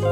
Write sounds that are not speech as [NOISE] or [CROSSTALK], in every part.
欢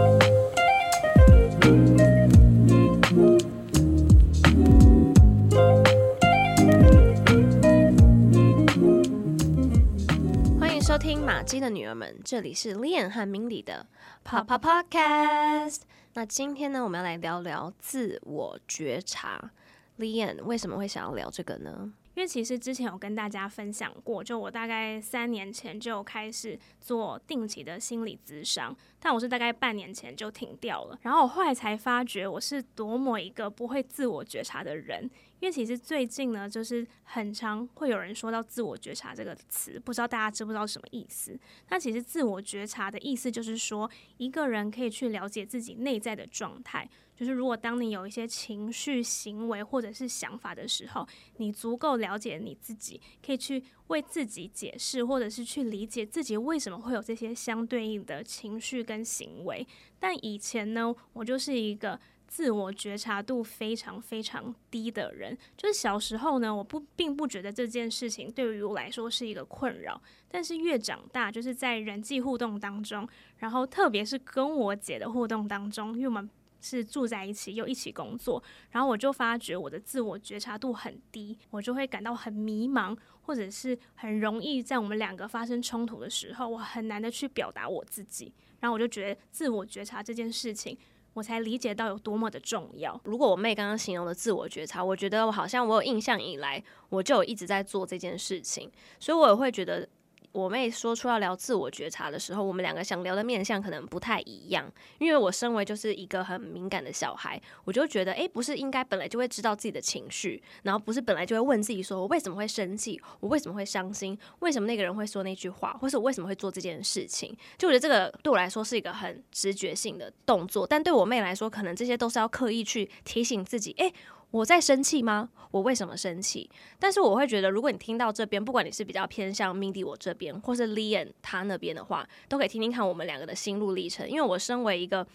迎收听马姬的女儿们，这里是 Lian 和 Mindy 的 Papa Podcast。那今天呢，我们要来聊聊自我觉察。Lian 为什么会想要聊这个呢？因为其实之前有跟大家分享过，就我大概三年前就开始做定期的心理咨商，但我是大概半年前就停掉了。然后我后来才发觉，我是多么一个不会自我觉察的人。因为其实最近呢，就是很常会有人说到自我觉察这个词，不知道大家知不知道什么意思？那其实自我觉察的意思就是说，一个人可以去了解自己内在的状态。就是如果当你有一些情绪、行为或者是想法的时候，你足够了解你自己，可以去为自己解释，或者是去理解自己为什么会有这些相对应的情绪跟行为。但以前呢，我就是一个自我觉察度非常非常低的人。就是小时候呢，我不并不觉得这件事情对于我来说是一个困扰。但是越长大，就是在人际互动当中，然后特别是跟我姐的互动当中，因为我们。是住在一起又一起工作，然后我就发觉我的自我觉察度很低，我就会感到很迷茫，或者是很容易在我们两个发生冲突的时候，我很难的去表达我自己。然后我就觉得自我觉察这件事情，我才理解到有多么的重要。如果我妹刚刚形容的自我觉察，我觉得我好像我有印象以来，我就一直在做这件事情，所以我也会觉得。我妹说出要聊自我觉察的时候，我们两个想聊的面向可能不太一样。因为我身为就是一个很敏感的小孩，我就觉得，诶，不是应该本来就会知道自己的情绪，然后不是本来就会问自己说，我为什么会生气，我为什么会伤心，为什么那个人会说那句话，或是我为什么会做这件事情？就我觉得这个对我来说是一个很直觉性的动作，但对我妹来说，可能这些都是要刻意去提醒自己，诶。我在生气吗？我为什么生气？但是我会觉得，如果你听到这边，不管你是比较偏向 Mindy 我这边，或是 Leon 他那边的话，都可以听听看我们两个的心路历程。因为我身为一个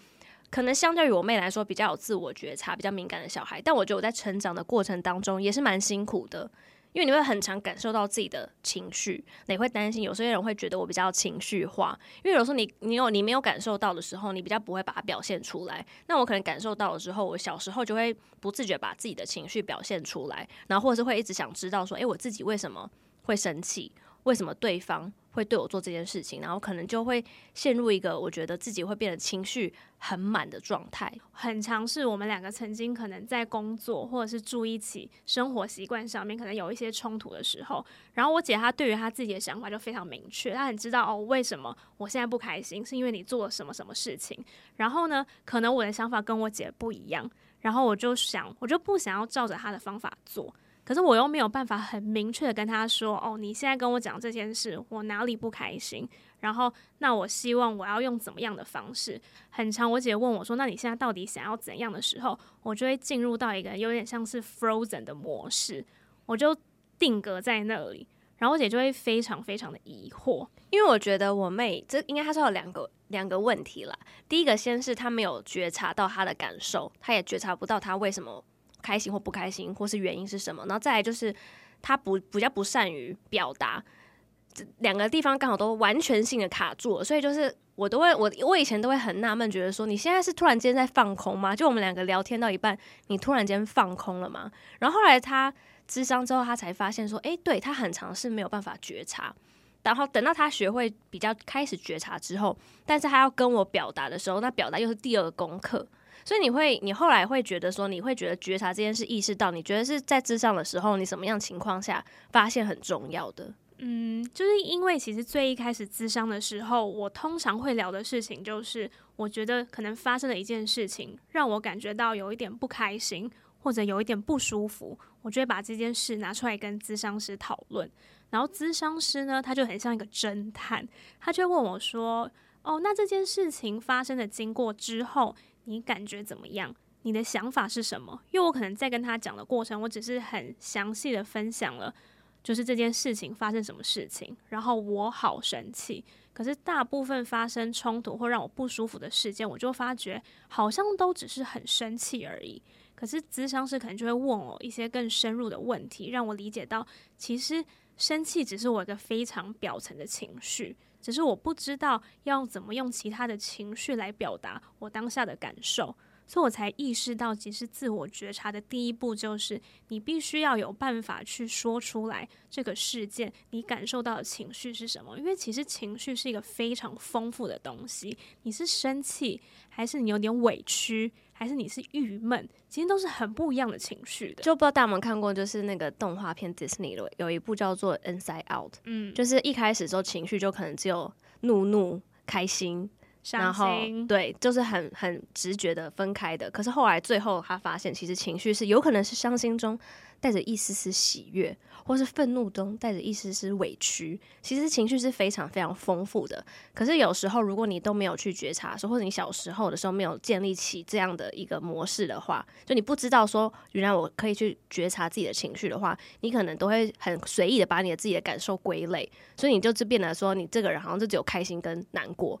可能相对于我妹来说比较有自我觉察、比较敏感的小孩，但我觉得我在成长的过程当中也是蛮辛苦的。因为你会很常感受到自己的情绪，你会担心有些人会觉得我比较情绪化，因为有时候你你有你没有感受到的时候，你比较不会把它表现出来。那我可能感受到了之后，我小时候就会不自觉把自己的情绪表现出来，然后或者是会一直想知道说，诶，我自己为什么会生气？为什么对方会对我做这件事情？然后可能就会陷入一个我觉得自己会变得情绪很满的状态。很常是我们两个曾经可能在工作或者是住一起生活习惯上面可能有一些冲突的时候，然后我姐她对于她自己的想法就非常明确，她很知道哦，为什么我现在不开心，是因为你做了什么什么事情。然后呢，可能我的想法跟我姐不一样，然后我就想，我就不想要照着她的方法做。可是我又没有办法很明确的跟他说，哦，你现在跟我讲这件事，我哪里不开心？然后，那我希望我要用怎么样的方式？很长，我姐问我说，那你现在到底想要怎样的时候，我就会进入到一个有点像是 frozen 的模式，我就定格在那里。然后我姐就会非常非常的疑惑，因为我觉得我妹这应该她是有两个两个问题啦。第一个先是她没有觉察到她的感受，她也觉察不到她为什么。开心或不开心，或是原因是什么？然后再来就是他不比较不善于表达，这两个地方刚好都完全性的卡住了，所以就是我都会我我以前都会很纳闷，觉得说你现在是突然间在放空吗？就我们两个聊天到一半，你突然间放空了吗？然后后来他咨商之后，他才发现说，诶，对他很常是没有办法觉察，然后等到他学会比较开始觉察之后，但是他要跟我表达的时候，那表达又是第二个功课。所以你会，你后来会觉得说，你会觉得觉察这件事，意识到你觉得是在咨商的时候，你什么样情况下发现很重要的？嗯，就是因为其实最一开始咨商的时候，我通常会聊的事情就是，我觉得可能发生了一件事情，让我感觉到有一点不开心，或者有一点不舒服，我就会把这件事拿出来跟咨商师讨论。然后咨商师呢，他就很像一个侦探，他就问我说：“哦，那这件事情发生的经过之后。”你感觉怎么样？你的想法是什么？因为我可能在跟他讲的过程，我只是很详细的分享了，就是这件事情发生什么事情，然后我好生气。可是大部分发生冲突或让我不舒服的事件，我就发觉好像都只是很生气而已。可是咨商师可能就会问我一些更深入的问题，让我理解到，其实生气只是我一个非常表层的情绪。只是我不知道要怎么用其他的情绪来表达我当下的感受。所以我才意识到，其实自我觉察的第一步就是，你必须要有办法去说出来这个事件你感受到的情绪是什么。因为其实情绪是一个非常丰富的东西，你是生气，还是你有点委屈，还是你是郁闷，其实都是很不一样的情绪的。就不知道大家有没有看过，就是那个动画片 Disney 的有一部叫做《Inside Out》，嗯，就是一开始时候情绪就可能只有怒怒、开心。然后对，就是很很直觉的分开的。可是后来最后他发现，其实情绪是有可能是伤心中带着一丝丝喜悦，或是愤怒中带着一丝丝委屈。其实情绪是非常非常丰富的。可是有时候如果你都没有去觉察的时候，或者你小时候的时候没有建立起这样的一个模式的话，就你不知道说原来我可以去觉察自己的情绪的话，你可能都会很随意的把你的自己的感受归类，所以你就就变得说你这个人好像就只有开心跟难过。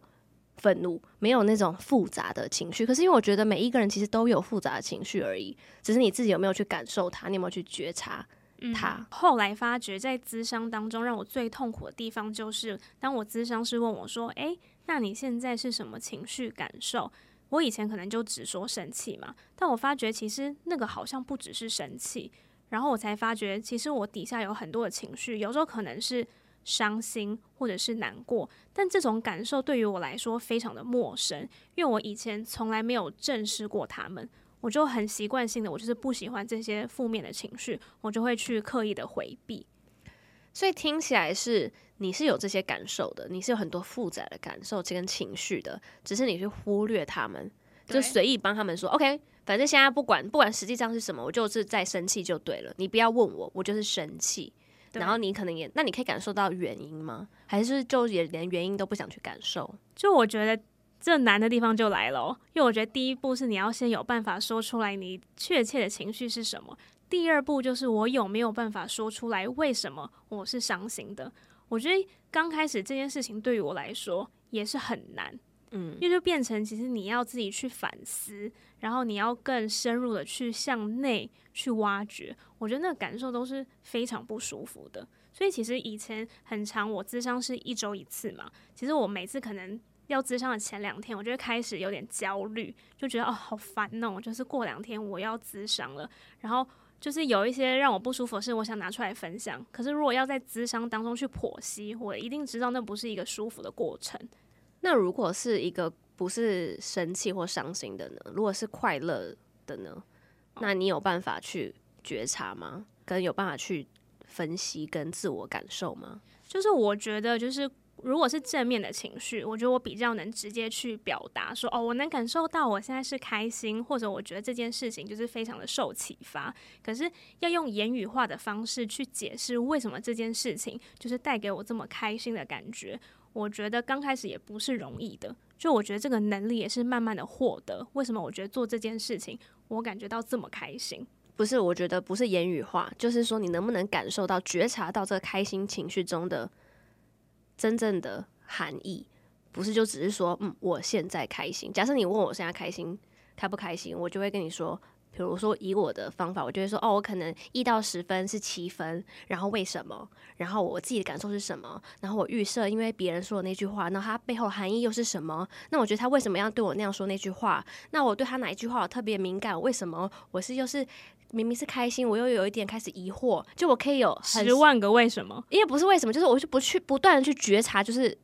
愤怒没有那种复杂的情绪，可是因为我觉得每一个人其实都有复杂的情绪而已，只是你自己有没有去感受它，你有没有去觉察它。嗯，后来发觉，在咨商当中，让我最痛苦的地方就是，当我咨商师问我说：“诶，那你现在是什么情绪感受？”我以前可能就只说生气嘛，但我发觉其实那个好像不只是生气，然后我才发觉，其实我底下有很多的情绪，有时候可能是。伤心或者是难过，但这种感受对于我来说非常的陌生，因为我以前从来没有正视过他们，我就很习惯性的，我就是不喜欢这些负面的情绪，我就会去刻意的回避。所以听起来是你是有这些感受的，你是有很多复杂的感受跟情绪的，只是你去忽略他们，就随意帮他们说 OK，反正现在不管不管实际上是什么，我就是在生气就对了，你不要问我，我就是生气。然后你可能也，那你可以感受到原因吗？还是就也连原因都不想去感受？就我觉得这难的地方就来了，因为我觉得第一步是你要先有办法说出来你确切的情绪是什么，第二步就是我有没有办法说出来为什么我是伤心的。我觉得刚开始这件事情对于我来说也是很难。嗯，因为就变成其实你要自己去反思，然后你要更深入的去向内去挖掘，我觉得那个感受都是非常不舒服的。所以其实以前很长，我咨商是一周一次嘛，其实我每次可能要咨商的前两天，我就会开始有点焦虑，就觉得哦好烦哦，就是过两天我要咨商了，然后就是有一些让我不舒服的事，我想拿出来分享。可是如果要在咨商当中去剖析，我一定知道那不是一个舒服的过程。那如果是一个不是生气或伤心的呢？如果是快乐的呢？那你有办法去觉察吗？跟有办法去分析跟自我感受吗？就是我觉得，就是如果是正面的情绪，我觉得我比较能直接去表达，说哦，我能感受到我现在是开心，或者我觉得这件事情就是非常的受启发。可是要用言语化的方式去解释为什么这件事情就是带给我这么开心的感觉。我觉得刚开始也不是容易的，就我觉得这个能力也是慢慢的获得。为什么我觉得做这件事情，我感觉到这么开心？不是，我觉得不是言语化，就是说你能不能感受到、觉察到这个开心情绪中的真正的含义？不是就只是说，嗯，我现在开心。假设你问我现在开心开不开心，我就会跟你说。比如说，以我的方法，我就会说，哦，我可能一到十分是七分，然后为什么？然后我自己的感受是什么？然后我预设，因为别人说的那句话，那他背后含义又是什么？那我觉得他为什么要对我那样说那句话？那我对他哪一句话我特别敏感？为什么？我是又是明明是开心，我又有一点开始疑惑，就我可以有十万个为什么？因为不是为什么，就是我就不去不断的去觉察，就是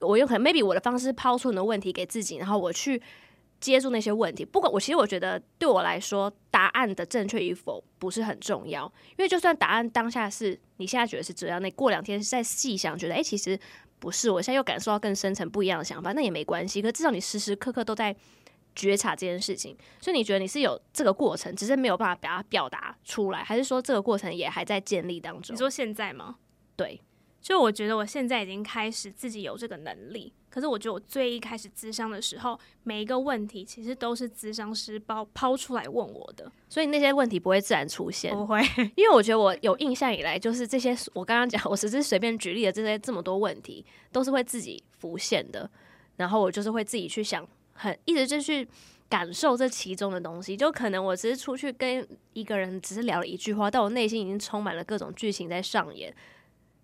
我有可能 maybe 我的方式抛出很多问题给自己，然后我去。接住那些问题，不管我其实我觉得对我来说，答案的正确与否不是很重要，因为就算答案当下是你现在觉得是这样，那过两天再细想，觉得诶，其实不是，我现在又感受到更深层不一样的想法，那也没关系。可至少你时时刻刻都在觉察这件事情，所以你觉得你是有这个过程，只是没有办法把它表达出来，还是说这个过程也还在建立当中？你说现在吗？对。就我觉得我现在已经开始自己有这个能力，可是我觉得我最一开始咨商的时候，每一个问题其实都是咨商师抛抛出来问我的，所以那些问题不会自然出现，不会，因为我觉得我有印象以来，就是这些我刚刚讲，我只是随便举例的这些这么多问题，都是会自己浮现的，然后我就是会自己去想，很一直就去感受这其中的东西，就可能我只是出去跟一个人只是聊了一句话，但我内心已经充满了各种剧情在上演。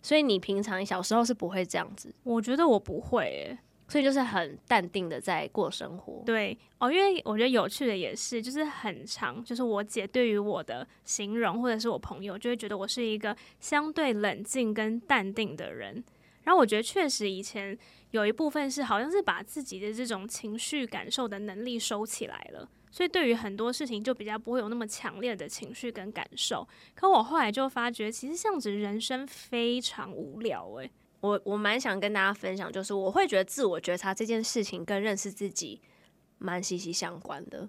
所以你平常小时候是不会这样子？我觉得我不会诶。所以就是很淡定的在过生活。对哦，因为我觉得有趣的也是，就是很长，就是我姐对于我的形容，或者是我朋友就会觉得我是一个相对冷静跟淡定的人。然后我觉得确实以前有一部分是好像是把自己的这种情绪感受的能力收起来了，所以对于很多事情就比较不会有那么强烈的情绪跟感受。可我后来就发觉，其实这样子人生非常无聊诶。我我蛮想跟大家分享，就是我会觉得自我觉察这件事情跟认识自己蛮息息相关的。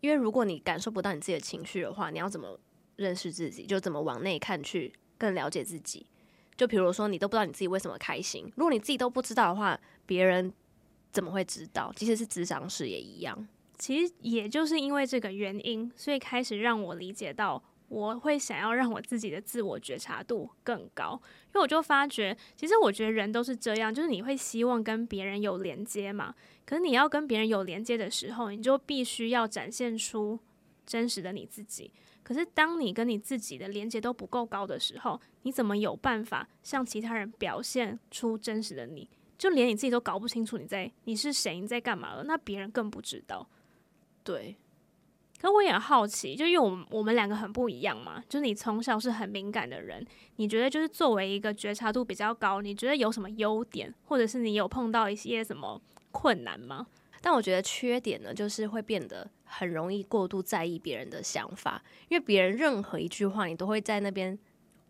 因为如果你感受不到你自己的情绪的话，你要怎么认识自己？就怎么往内看去更了解自己？就比如说你都不知道你自己为什么开心，如果你自己都不知道的话，别人怎么会知道？即使是咨商师也一样。其实也就是因为这个原因，所以开始让我理解到。我会想要让我自己的自我觉察度更高，因为我就发觉，其实我觉得人都是这样，就是你会希望跟别人有连接嘛。可是你要跟别人有连接的时候，你就必须要展现出真实的你自己。可是当你跟你自己的连接都不够高的时候，你怎么有办法向其他人表现出真实的你？就连你自己都搞不清楚你在你是谁，你在干嘛了，那别人更不知道。对。可我也好奇，就因为我们我们两个很不一样嘛，就是你从小是很敏感的人，你觉得就是作为一个觉察度比较高，你觉得有什么优点，或者是你有碰到一些什么困难吗？但我觉得缺点呢，就是会变得很容易过度在意别人的想法，因为别人任何一句话，你都会在那边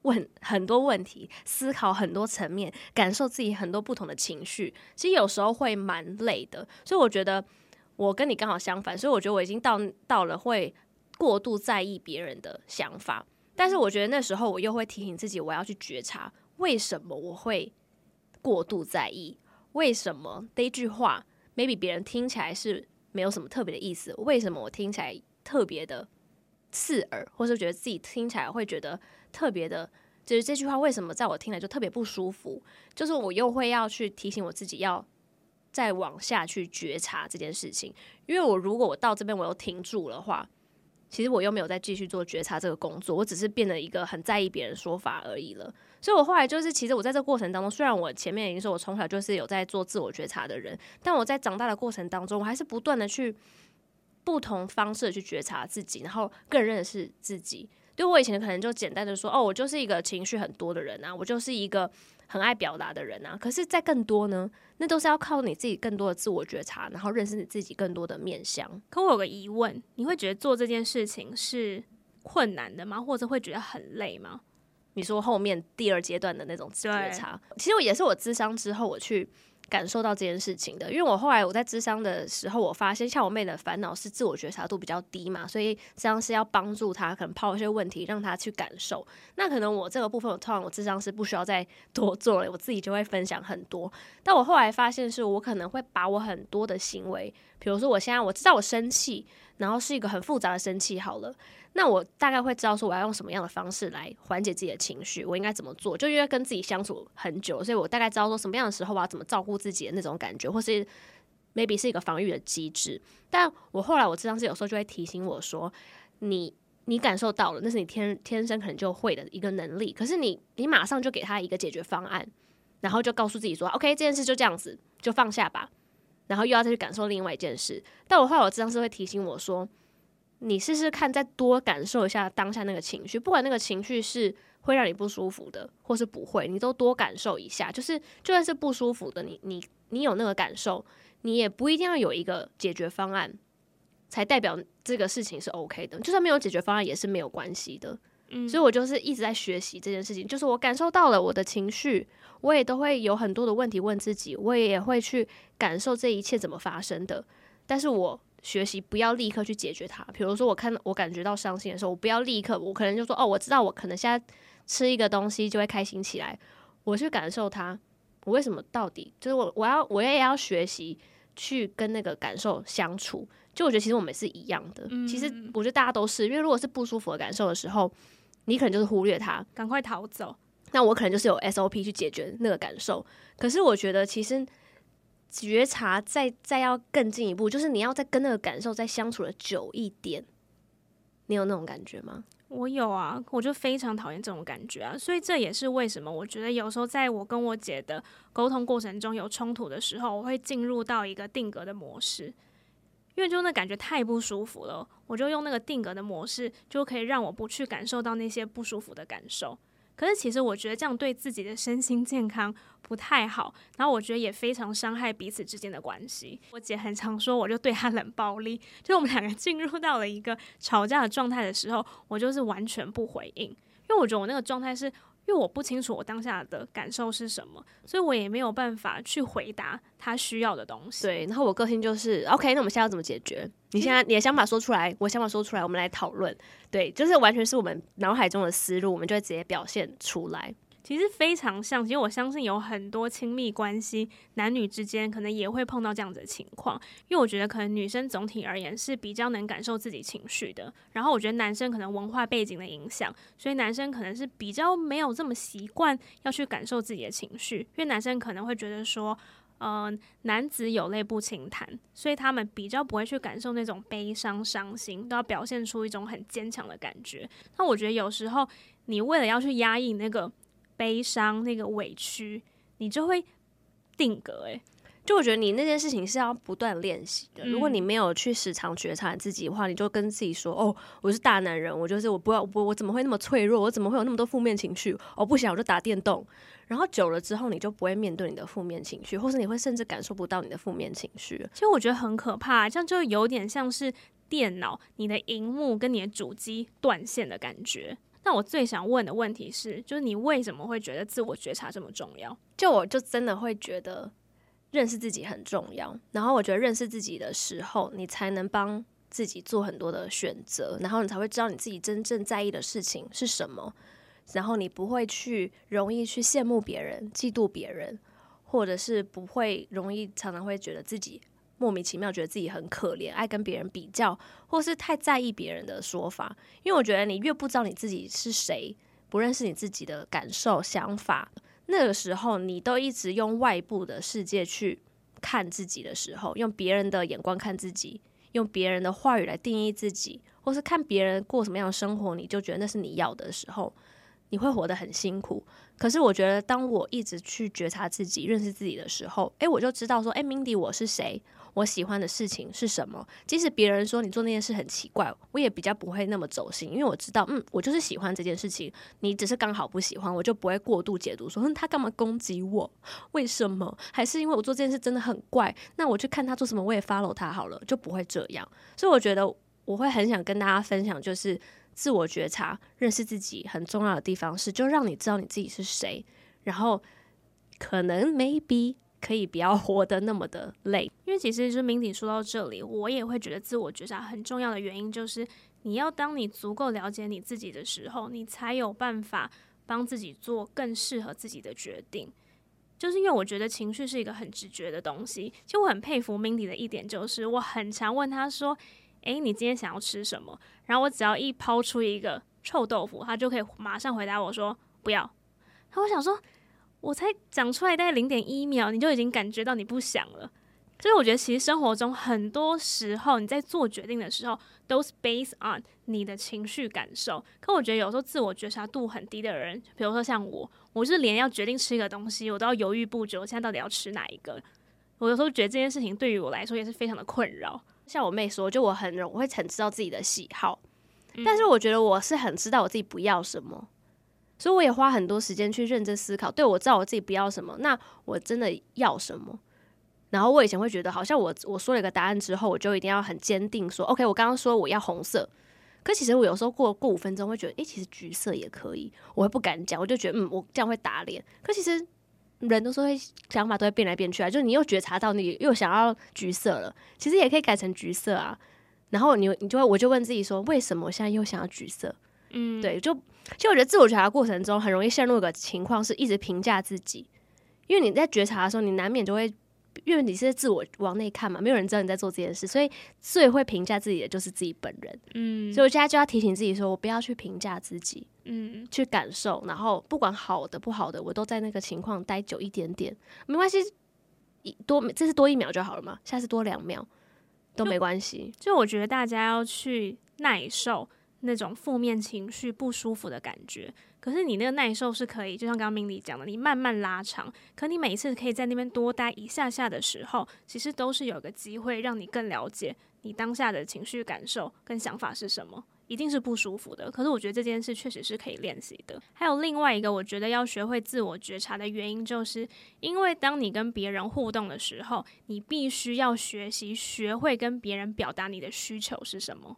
问很多问题，思考很多层面，感受自己很多不同的情绪，其实有时候会蛮累的，所以我觉得。我跟你刚好相反，所以我觉得我已经到到了会过度在意别人的想法，但是我觉得那时候我又会提醒自己，我要去觉察为什么我会过度在意，为什么？这句话 maybe 别人听起来是没有什么特别的意思，为什么我听起来特别的刺耳，或是觉得自己听起来会觉得特别的，就是这句话为什么在我听来就特别不舒服，就是我又会要去提醒我自己要。再往下去觉察这件事情，因为我如果我到这边我又停住的话，其实我又没有再继续做觉察这个工作，我只是变得一个很在意别人说法而已了。所以我后来就是，其实我在这过程当中，虽然我前面已经说我从小就是有在做自我觉察的人，但我在长大的过程当中，我还是不断的去不同方式去觉察自己，然后更认识自己。对我以前可能就简单的说，哦，我就是一个情绪很多的人啊，我就是一个很爱表达的人啊。可是，在更多呢，那都是要靠你自己更多的自我觉察，然后认识你自己更多的面向。可我有个疑问，你会觉得做这件事情是困难的吗？或者会觉得很累吗？你说后面第二阶段的那种觉察，其实我也是我智商之后我去。感受到这件事情的，因为我后来我在智商的时候，我发现像我妹的烦恼是自我觉察度比较低嘛，所以这样是要帮助她，可能抛一些问题让她去感受。那可能我这个部分，我通常我智商是不需要再多做了，我自己就会分享很多。但我后来发现，是我可能会把我很多的行为，比如说我现在我知道我生气，然后是一个很复杂的生气，好了。那我大概会知道说我要用什么样的方式来缓解自己的情绪，我应该怎么做？就因为跟自己相处很久，所以我大概知道说什么样的时候我要怎么照顾自己的那种感觉，或是 maybe 是一个防御的机制。但我后来我咨商师有时候就会提醒我说，你你感受到了，那是你天天生可能就会的一个能力，可是你你马上就给他一个解决方案，然后就告诉自己说，OK，这件事就这样子，就放下吧，然后又要再去感受另外一件事。但我后来我咨商是会提醒我说。你试试看，再多感受一下当下那个情绪，不管那个情绪是会让你不舒服的，或是不会，你都多感受一下。就是就算是不舒服的，你你你有那个感受，你也不一定要有一个解决方案，才代表这个事情是 OK 的。就算没有解决方案，也是没有关系的。嗯，所以我就是一直在学习这件事情。就是我感受到了我的情绪，我也都会有很多的问题问自己，我也会去感受这一切怎么发生的。但是我。学习不要立刻去解决它。比如说，我看我感觉到伤心的时候，我不要立刻，我可能就说：“哦，我知道，我可能现在吃一个东西就会开心起来。”我去感受它，我为什么到底就是我我要我也要学习去跟那个感受相处。就我觉得其实我们是一样的。嗯。其实我觉得大家都是，因为如果是不舒服的感受的时候，你可能就是忽略它，赶快逃走。那我可能就是有 SOP 去解决那个感受。可是我觉得其实。觉察再再要更进一步，就是你要再跟那个感受再相处的久一点，你有那种感觉吗？我有啊，我就非常讨厌这种感觉啊，所以这也是为什么我觉得有时候在我跟我姐的沟通过程中有冲突的时候，我会进入到一个定格的模式，因为就那感觉太不舒服了，我就用那个定格的模式，就可以让我不去感受到那些不舒服的感受。可是其实我觉得这样对自己的身心健康不太好，然后我觉得也非常伤害彼此之间的关系。我姐很常说，我就对她冷暴力，[LAUGHS] 就我们两个进入到了一个吵架的状态的时候，我就是完全不回应，因为我觉得我那个状态是。因为我不清楚我当下的感受是什么，所以我也没有办法去回答他需要的东西。对，然后我个性就是 OK，那我们现在要怎么解决？你现在你的想法说出来，我想法说出来，我们来讨论。对，就是完全是我们脑海中的思路，我们就会直接表现出来。其实非常像，其实我相信有很多亲密关系，男女之间可能也会碰到这样子的情况。因为我觉得可能女生总体而言是比较能感受自己情绪的，然后我觉得男生可能文化背景的影响，所以男生可能是比较没有这么习惯要去感受自己的情绪。因为男生可能会觉得说，嗯、呃，男子有泪不轻弹，所以他们比较不会去感受那种悲伤、伤心，都要表现出一种很坚强的感觉。那我觉得有时候你为了要去压抑那个。悲伤那个委屈，你就会定格。诶，就我觉得你那件事情是要不断练习的。如果你没有去时常觉察自己的话，你就跟自己说：“哦，我是大男人，我就是我不要我我怎么会那么脆弱？我怎么会有那么多负面情绪？哦，不想我就打电动。然后久了之后，你就不会面对你的负面情绪，或是你会甚至感受不到你的负面情绪。其实我觉得很可怕，这样就有点像是电脑，你的荧幕跟你的主机断线的感觉。那我最想问的问题是，就是你为什么会觉得自我觉察这么重要？就我就真的会觉得认识自己很重要。然后我觉得认识自己的时候，你才能帮自己做很多的选择，然后你才会知道你自己真正在意的事情是什么。然后你不会去容易去羡慕别人、嫉妒别人，或者是不会容易常常会觉得自己。莫名其妙觉得自己很可怜，爱跟别人比较，或是太在意别人的说法。因为我觉得你越不知道你自己是谁，不认识你自己的感受、想法，那个时候你都一直用外部的世界去看自己的时候，用别人的眼光看自己，用别人的话语来定义自己，或是看别人过什么样的生活，你就觉得那是你要的时候，你会活得很辛苦。可是我觉得，当我一直去觉察自己、认识自己的时候，诶，我就知道说，诶，Mindy，我是谁？我喜欢的事情是什么？即使别人说你做那件事很奇怪，我也比较不会那么走心，因为我知道，嗯，我就是喜欢这件事情。你只是刚好不喜欢，我就不会过度解读说，嗯，他干嘛攻击我？为什么？还是因为我做这件事真的很怪？那我去看他做什么，我也 follow 他好了，就不会这样。所以我觉得我会很想跟大家分享，就是自我觉察、认识自己很重要的地方是，就让你知道你自己是谁，然后可能 maybe。可以不要活得那么的累，因为其实就是 Mindy 说到这里，我也会觉得自我觉察很重要的原因就是，你要当你足够了解你自己的时候，你才有办法帮自己做更适合自己的决定。就是因为我觉得情绪是一个很直觉的东西，其实我很佩服 Mindy 的一点就是，我很常问他说：“诶，你今天想要吃什么？”然后我只要一抛出一个臭豆腐，他就可以马上回答我说：“不要。”然后我想说。我才讲出来大概零点一秒，你就已经感觉到你不想了。所以我觉得，其实生活中很多时候你在做决定的时候，都是 based on 你的情绪感受。可我觉得有时候自我觉察度很低的人，比如说像我，我是连要决定吃一个东西，我都要犹豫不决。我现在到底要吃哪一个？我有时候觉得这件事情对于我来说也是非常的困扰。像我妹说，就我很容我会很知道自己的喜好，但是我觉得我是很知道我自己不要什么。所以我也花很多时间去认真思考，对，我知道我自己不要什么，那我真的要什么？然后我以前会觉得，好像我我说了一个答案之后，我就一定要很坚定说，OK，我刚刚说我要红色，可其实我有时候过过五分钟会觉得，诶，其实橘色也可以，我会不敢讲，我就觉得，嗯，我这样会打脸。可其实人都说会想法都会变来变去啊，就是你又觉察到你又想要橘色了，其实也可以改成橘色啊。然后你你就会我就问自己说，为什么我现在又想要橘色？嗯，对，就就我觉得自我觉察的过程中，很容易陷入一个情况，是一直评价自己。因为你在觉察的时候，你难免就会，因为你是自我往内看嘛，没有人知道你在做这件事，所以最会评价自己的就是自己本人。嗯，所以我现在就要提醒自己说，我不要去评价自己，嗯，去感受，然后不管好的不好的，我都在那个情况待久一点点，没关系，一多这次多一秒就好了嘛，下次多两秒都没关系。就我觉得大家要去耐受。那种负面情绪不舒服的感觉。可是你那个耐受是可以，就像刚刚明理讲的，你慢慢拉长。可你每一次可以在那边多待一下下的时候，其实都是有个机会让你更了解你当下的情绪感受跟想法是什么。一定是不舒服的，可是我觉得这件事确实是可以练习的。还有另外一个，我觉得要学会自我觉察的原因，就是因为当你跟别人互动的时候，你必须要学习学会跟别人表达你的需求是什么。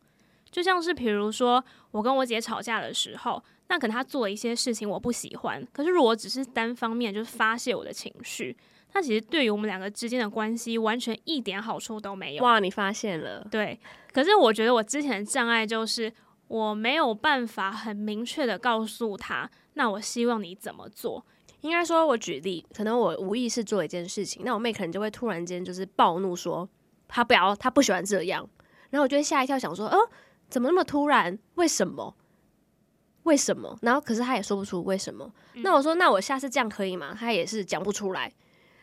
就像是比如说，我跟我姐吵架的时候，那可能她做了一些事情我不喜欢，可是如果只是单方面就是发泄我的情绪，那其实对于我们两个之间的关系完全一点好处都没有。哇，你发现了？对。可是我觉得我之前的障碍就是我没有办法很明确的告诉他，那我希望你怎么做？应该说，我举例，可能我无意识做一件事情，那我妹可能就会突然间就是暴怒说，她不要，她不喜欢这样，然后我就会吓一跳，想说，哦。怎么那么突然？为什么？为什么？然后可是他也说不出为什么。嗯、那我说，那我下次这样可以吗？他也是讲不出来。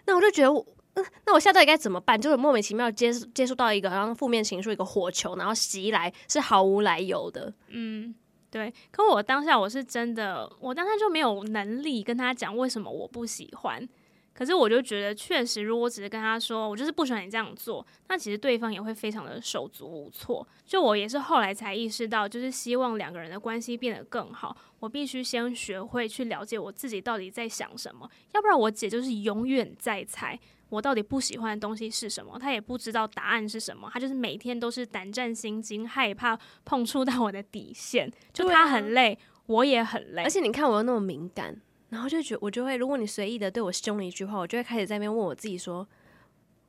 那我就觉得我，嗯，那我下次到底该怎么办？就是莫名其妙接接触到一个好像负面情绪一个火球，然后袭来是毫无来由的。嗯，对。可我当下我是真的，我当下就没有能力跟他讲为什么我不喜欢。可是我就觉得，确实，如果我只是跟他说，我就是不喜欢你这样做，那其实对方也会非常的手足无措。就我也是后来才意识到，就是希望两个人的关系变得更好，我必须先学会去了解我自己到底在想什么，要不然我姐就是永远在猜我到底不喜欢的东西是什么，她也不知道答案是什么，她就是每天都是胆战心惊，害怕碰触到我的底线，就她很累，我也很累，而且你看我又那么敏感。然后就觉我就会，如果你随意的对我凶了一句话，我就会开始在那边问我自己说：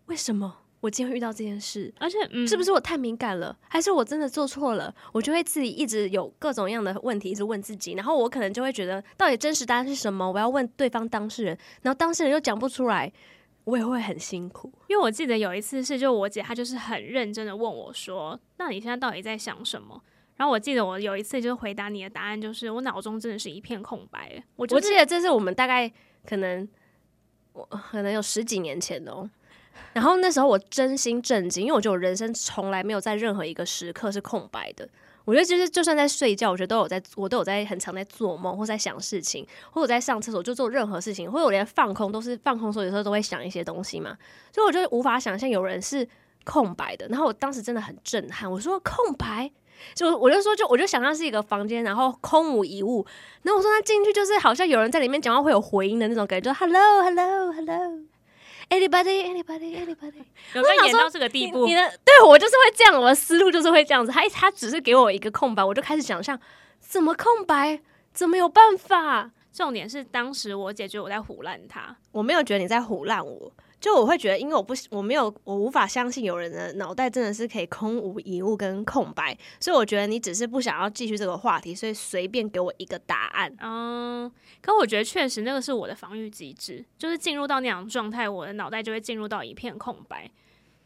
为什么我今天会遇到这件事？而且、嗯、是不是我太敏感了，还是我真的做错了？我就会自己一直有各种样的问题一直问自己，然后我可能就会觉得，到底真实答案是什么？我要问对方当事人，然后当事人又讲不出来，我也会很辛苦。因为我记得有一次是，就我姐她就是很认真的问我说：那你现在到底在想什么？然后我记得我有一次就是回答你的答案，就是我脑中真的是一片空白。我、就是、我记得这是我们大概可能我可能有十几年前哦。然后那时候我真心震惊，因为我觉得我人生从来没有在任何一个时刻是空白的。我觉得就是就算在睡觉，我觉得都有在，我都有在很常在做梦，或在想事情，或者在上厕所就做任何事情，或者我连放空都是放空，所以有时候都会想一些东西嘛。所以我就无法想象有人是空白的。然后我当时真的很震撼，我说空白。就我就说，就我就想象是一个房间，然后空无一物。然后我说他进去就是好像有人在里面讲话会有回音的那种感觉，就 Hello Hello Hello，Anybody Anybody Anybody，有没有演到这个地步？你，你的对我就是会这样，我的思路就是会这样子。他他只是给我一个空白，我就开始想象怎么空白，怎么有办法？重点是当时我姐觉得我在胡乱他，我没有觉得你在胡乱我。就我会觉得，因为我不我没有我无法相信有人的脑袋真的是可以空无一物跟空白，所以我觉得你只是不想要继续这个话题，所以随便给我一个答案。嗯，可我觉得确实那个是我的防御机制，就是进入到那样状态，我的脑袋就会进入到一片空白。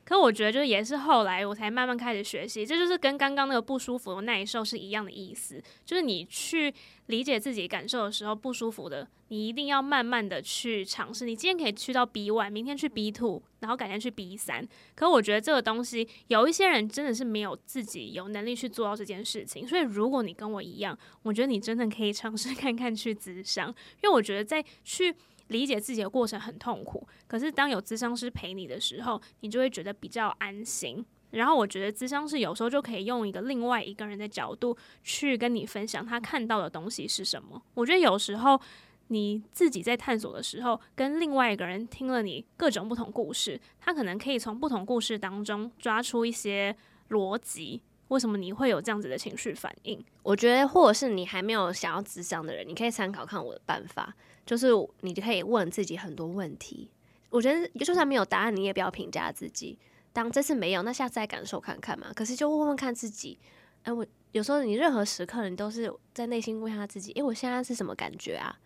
可我觉得，就是也是后来我才慢慢开始学习，这就是跟刚刚那个不舒服的耐受是一样的意思。就是你去理解自己感受的时候，不舒服的，你一定要慢慢的去尝试。你今天可以去到 B one，明天去 B two，然后改天去 B 三。可我觉得这个东西，有一些人真的是没有自己有能力去做到这件事情。所以如果你跟我一样，我觉得你真的可以尝试 [LAUGHS] 看看去咨商，因为我觉得在去。理解自己的过程很痛苦，可是当有咨商师陪你的时候，你就会觉得比较安心。然后我觉得咨商是有时候就可以用一个另外一个人的角度去跟你分享他看到的东西是什么。我觉得有时候你自己在探索的时候，跟另外一个人听了你各种不同故事，他可能可以从不同故事当中抓出一些逻辑。为什么你会有这样子的情绪反应？我觉得，或者是你还没有想要咨商的人，你可以参考看我的办法。就是你就可以问自己很多问题，我觉得就算没有答案，你也不要评价自己。当这次没有，那下次再感受看看嘛。可是就问问看自己，哎，我有时候你任何时刻，你都是在内心问下自己，哎，我现在是什么感觉啊？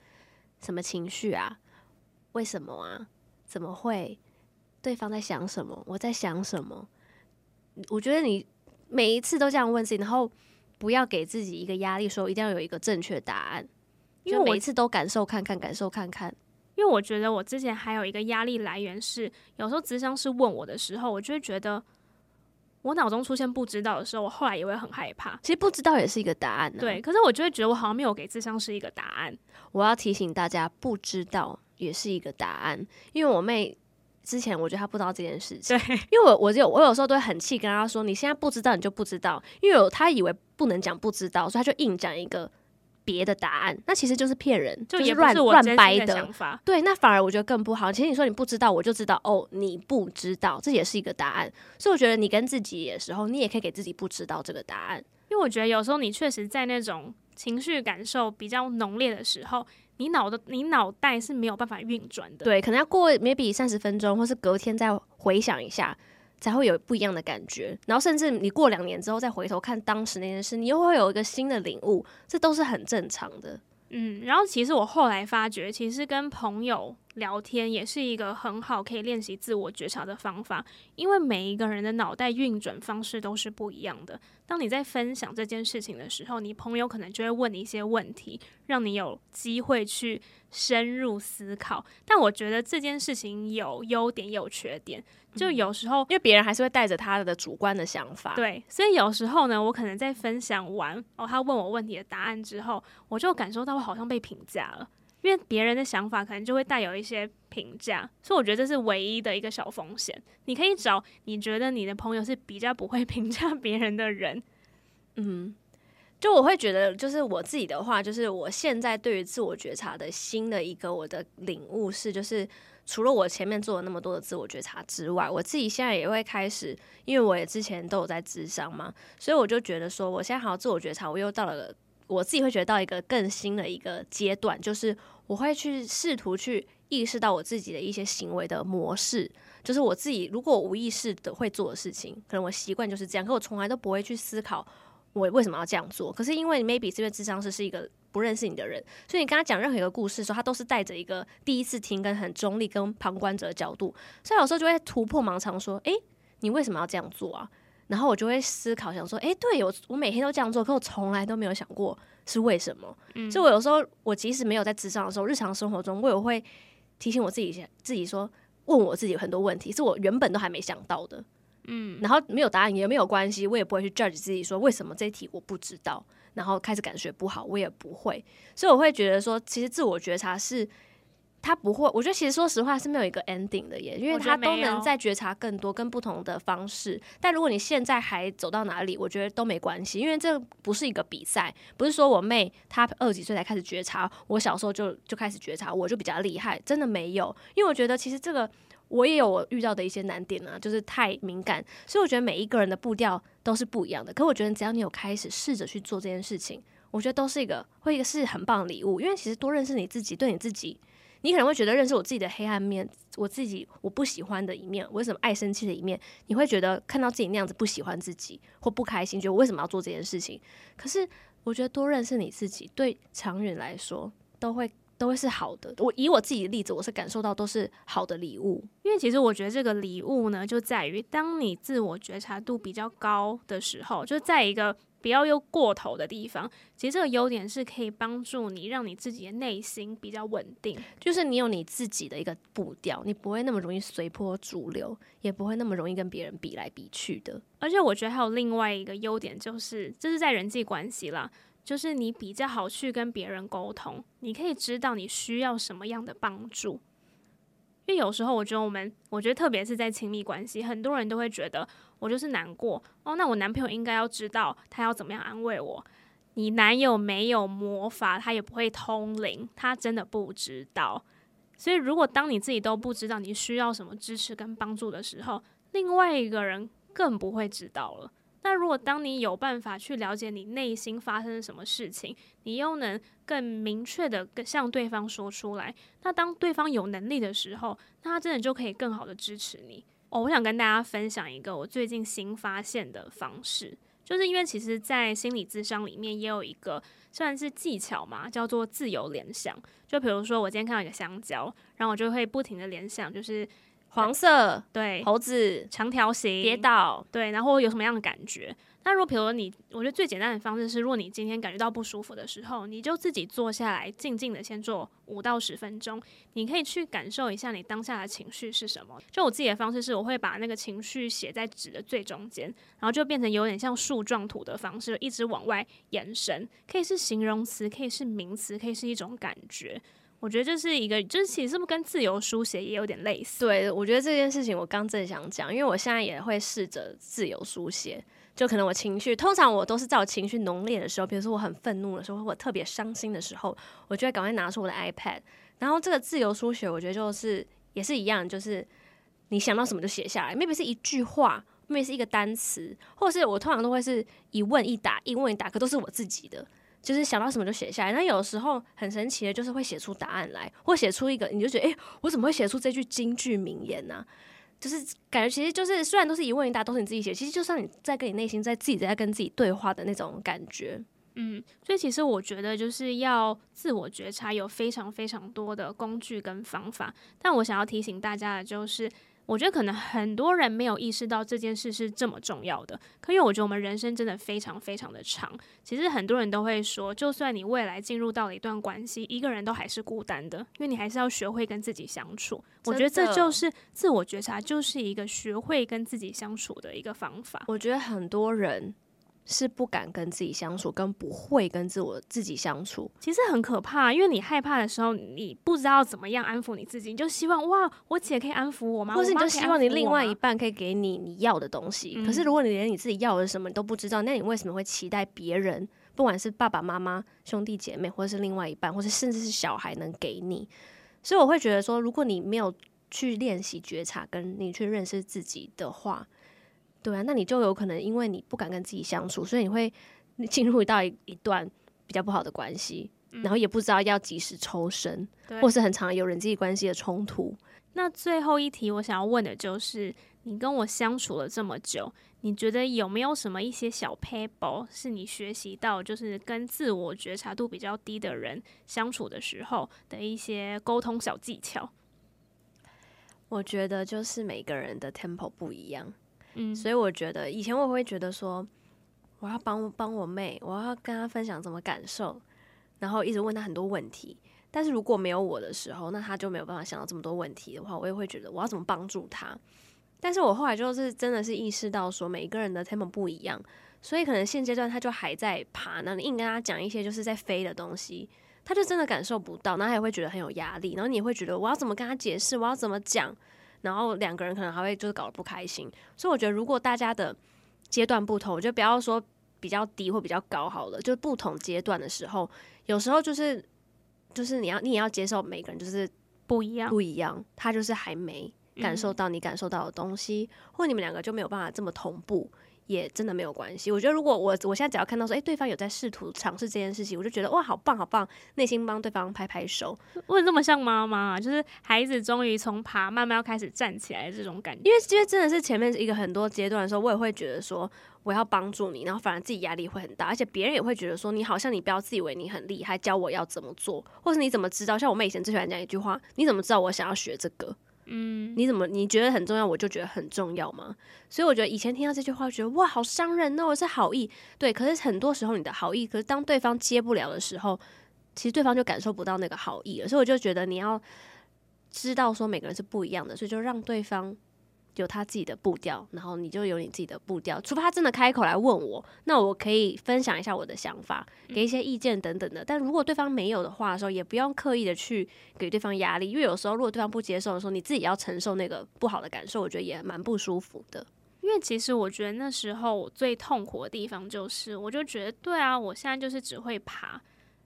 什么情绪啊？为什么啊？怎么会？对方在想什么？我在想什么？我觉得你每一次都这样问自己，然后不要给自己一个压力，说一定要有一个正确答案。因为我每次都感受看看，感受看看。因为我觉得我之前还有一个压力来源是，有时候咨商师问我的时候，我就会觉得我脑中出现不知道的时候，我后来也会很害怕。其实不知道也是一个答案，对。可是我就会觉得我好像没有给咨商师一个答案。我要提醒大家，不知道也是一个答案，因为我妹。之前我觉得他不知道这件事情，对，因为我我有我有时候都会很气跟他说，你现在不知道你就不知道，因为他以为不能讲不知道，所以他就硬讲一个别的答案，那其实就是骗人，就也乱乱掰的想法。对，那反而我觉得更不好。其实你说你不知道，我就知道哦，你不知道，这也是一个答案。所以我觉得你跟自己的时候，你也可以给自己不知道这个答案，因为我觉得有时候你确实在那种情绪感受比较浓烈的时候。你脑的你脑袋是没有办法运转的，对，可能要过 maybe 三十分钟，或是隔天再回想一下，才会有不一样的感觉。然后甚至你过两年之后再回头看当时那件事，你又会有一个新的领悟，这都是很正常的。嗯，然后其实我后来发觉，其实跟朋友聊天也是一个很好可以练习自我觉察的方法，因为每一个人的脑袋运转方式都是不一样的。当你在分享这件事情的时候，你朋友可能就会问你一些问题，让你有机会去深入思考。但我觉得这件事情有优点也有缺点，就有时候、嗯、因为别人还是会带着他的主观的想法，对，所以有时候呢，我可能在分享完哦，他问我问题的答案之后，我就感受到我好像被评价了。因为别人的想法可能就会带有一些评价，所以我觉得这是唯一的一个小风险。你可以找你觉得你的朋友是比较不会 [LAUGHS] 评价别人的人。嗯，就我会觉得，就是我自己的话，就是我现在对于自我觉察的新的一个我的领悟是，就是除了我前面做了那么多的自我觉察之外，我自己现在也会开始，因为我也之前都有在智商嘛，所以我就觉得说，我现在好自我觉察，我又到了我自己会觉得到一个更新的一个阶段，就是。我会去试图去意识到我自己的一些行为的模式，就是我自己如果无意识的会做的事情，可能我习惯就是这样，可我从来都不会去思考我为什么要这样做。可是因为 maybe 这边智商师是一个不认识你的人，所以你跟他讲任何一个故事的时候，他都是带着一个第一次听跟很中立跟旁观者的角度，所以有时候就会突破盲肠说：“诶，你为什么要这样做啊？”然后我就会思考想说：“诶，对，我我每天都这样做，可我从来都没有想过。”是为什么？嗯，所以我有时候，我即使没有在智商的时候，日常生活中，我也会提醒我自己，自己说，问我自己很多问题，是我原本都还没想到的。嗯，然后没有答案也没有关系，我也不会去 judge 自己说，为什么这一题我不知道，然后开始感觉不好，我也不会。所以我会觉得说，其实自我觉察是。他不会，我觉得其实说实话是没有一个 ending 的耶，因为他都能在觉察更多跟不同的方式。但如果你现在还走到哪里，我觉得都没关系，因为这不是一个比赛，不是说我妹她二十几岁才开始觉察，我小时候就就开始觉察，我就比较厉害，真的没有。因为我觉得其实这个我也有我遇到的一些难点啊，就是太敏感，所以我觉得每一个人的步调都是不一样的。可我觉得只要你有开始试着去做这件事情，我觉得都是一个会一个是很棒的礼物，因为其实多认识你自己，对你自己。你可能会觉得认识我自己的黑暗面，我自己我不喜欢的一面，我为什么爱生气的一面？你会觉得看到自己那样子不喜欢自己或不开心，觉得我为什么要做这件事情？可是我觉得多认识你自己，对长远来说都会都会是好的。我以我自己的例子，我是感受到都是好的礼物。因为其实我觉得这个礼物呢，就在于当你自我觉察度比较高的时候，就在一个。不要又过头的地方，其实这个优点是可以帮助你，让你自己的内心比较稳定。就是你有你自己的一个步调，你不会那么容易随波逐流，也不会那么容易跟别人比来比去的。而且我觉得还有另外一个优点，就是这是在人际关系啦，就是你比较好去跟别人沟通，你可以知道你需要什么样的帮助。因为有时候我觉得我们，我觉得特别是在亲密关系，很多人都会觉得。我就是难过哦，那我男朋友应该要知道他要怎么样安慰我。你男友没有魔法，他也不会通灵，他真的不知道。所以，如果当你自己都不知道你需要什么支持跟帮助的时候，另外一个人更不会知道了。那如果当你有办法去了解你内心发生什么事情，你又能更明确的向对方说出来，那当对方有能力的时候，那他真的就可以更好的支持你。哦，我想跟大家分享一个我最近新发现的方式，就是因为其实，在心理咨商里面也有一个算是技巧嘛，叫做自由联想。就比如说，我今天看到一个香蕉，然后我就会不停的联想，就是黄色，对，猴子，长条形，跌倒，对，然后有什么样的感觉？那如果比如说你，我觉得最简单的方式是，如果你今天感觉到不舒服的时候，你就自己坐下来，静静的先做五到十分钟，你可以去感受一下你当下的情绪是什么。就我自己的方式是，我会把那个情绪写在纸的最中间，然后就变成有点像树状图的方式，一直往外延伸，可以是形容词，可以是名词，可以是一种感觉。我觉得这是一个，就是其实是不是跟自由书写也有点类似？对，我觉得这件事情我刚正想讲，因为我现在也会试着自由书写。就可能我情绪，通常我都是在我情绪浓烈的时候，比如说我很愤怒的时候，或我特别伤心的时候，我就会赶快拿出我的 iPad，然后这个自由书写，我觉得就是也是一样，就是你想到什么就写下来，maybe 是一句话面是一个单词，或者是我通常都会是一问一答，一问一答，可都是我自己的，就是想到什么就写下来。那有时候很神奇的，就是会写出答案来，或写出一个，你就觉得，诶、我怎么会写出这句金句名言呢、就是感觉，其实就是虽然都是一问一答，都是你自己写，其实就像你在跟你内心在自己在跟自己对话的那种感觉。嗯，所以其实我觉得就是要自我觉察，有非常非常多的工具跟方法。但我想要提醒大家的就是。我觉得可能很多人没有意识到这件事是这么重要的，可因为我觉得我们人生真的非常非常的长。其实很多人都会说，就算你未来进入到了一段关系，一个人都还是孤单的，因为你还是要学会跟自己相处。我觉得这就是自我觉察，就是一个学会跟自己相处的一个方法。我觉得很多人。是不敢跟自己相处，跟不会跟自我自己相处，其实很可怕。因为你害怕的时候，你不知道怎么样安抚你自己，你就希望哇，我姐可以安抚我吗？或是你就希望你另外一半可以给你你要的东西。可是如果你连你自己要的什么你都不知道，那你为什么会期待别人，不管是爸爸妈妈、兄弟姐妹，或者是另外一半，或者甚至是小孩能给你？所以我会觉得说，如果你没有去练习觉察，跟你去认识自己的话。对啊，那你就有可能因为你不敢跟自己相处，所以你会进入到一一段比较不好的关系，嗯、然后也不知道要及时抽身，或是很常有人际关系的冲突。那最后一题，我想要问的就是，你跟我相处了这么久，你觉得有没有什么一些小 p a p e 是你学习到，就是跟自我觉察度比较低的人相处的时候的一些沟通小技巧？我觉得就是每个人的 tempo 不一样。嗯，所以我觉得以前我会觉得说，我要帮帮我妹，我要跟她分享怎么感受，然后一直问她很多问题。但是如果没有我的时候，那她就没有办法想到这么多问题的话，我也会觉得我要怎么帮助她。但是我后来就是真的是意识到说，每一个人的 tempo 不一样，所以可能现阶段他就还在爬那。你硬跟他讲一些就是在飞的东西，他就真的感受不到，然后他也会觉得很有压力，然后你会觉得我要怎么跟他解释，我要怎么讲。然后两个人可能还会就是搞得不开心，所以我觉得如果大家的阶段不同，我就不要说比较低或比较高好了，就不同阶段的时候，有时候就是就是你要你也要接受每个人就是不一样不一样，他就是还没感受到你感受到的东西，嗯、或你们两个就没有办法这么同步。也真的没有关系。我觉得，如果我我现在只要看到说，诶，对方有在试图尝试这件事情，我就觉得哇，好棒，好棒，内心帮对方拍拍手。为什么像妈妈啊？就是孩子终于从爬慢慢要开始站起来的这种感觉。因为因为真的是前面一个很多阶段的时候，我也会觉得说我要帮助你，然后反而自己压力会很大，而且别人也会觉得说你好像你不要自以为你很厉害，教我要怎么做，或是你怎么知道？像我妹以前最喜欢讲一句话，你怎么知道我想要学这个？嗯，你怎么你觉得很重要，我就觉得很重要吗？所以我觉得以前听到这句话，觉得哇，好伤人哦，我是好意，对。可是很多时候你的好意，可是当对方接不了的时候，其实对方就感受不到那个好意了。所以我就觉得你要知道说每个人是不一样的，所以就让对方。有他自己的步调，然后你就有你自己的步调。除非他真的开口来问我，那我可以分享一下我的想法，给一些意见等等的。但如果对方没有的话的时候，也不用刻意的去给对方压力，因为有时候如果对方不接受的时候，你自己要承受那个不好的感受，我觉得也蛮不舒服的。因为其实我觉得那时候我最痛苦的地方就是，我就觉得对啊，我现在就是只会爬，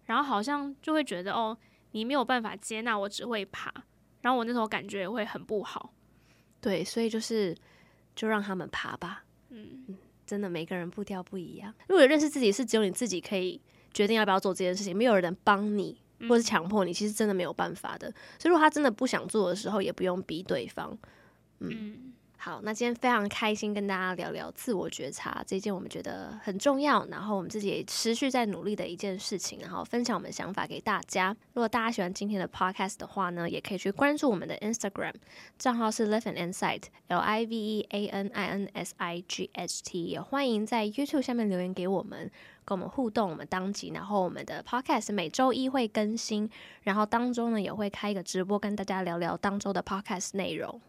然后好像就会觉得哦，你没有办法接纳我只会爬，然后我那时候感觉也会很不好。对，所以就是就让他们爬吧。嗯，真的每个人步调不一样。如果认识自己是只有你自己可以决定要不要做这件事情，没有人帮你或是强迫你，其实真的没有办法的。所以如果他真的不想做的时候，也不用逼对方。嗯，嗯，好，那今天非常开心跟大家聊聊自我觉察这件我们觉得很重要，然后我们自己也持续在努力的一件事情，然后分享我们的想法给大家。如果大家喜欢今天的 podcast 的话呢，也可以去关注我们的 Instagram 账号是 Live and Insight L I V E A N I N S I G H T，也欢迎在 YouTube 下面留言给我们，跟我们互动。我们当集，然后我们的 podcast 每周一会更新，然后当中呢也会开一个直播，跟大家聊聊当周的 podcast 内容。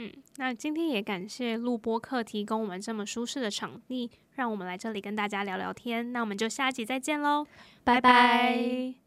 嗯，那今天也感谢录播客提供我们这么舒适的场地，让我们来这里跟大家聊聊天。那我们就下集再见喽，拜拜。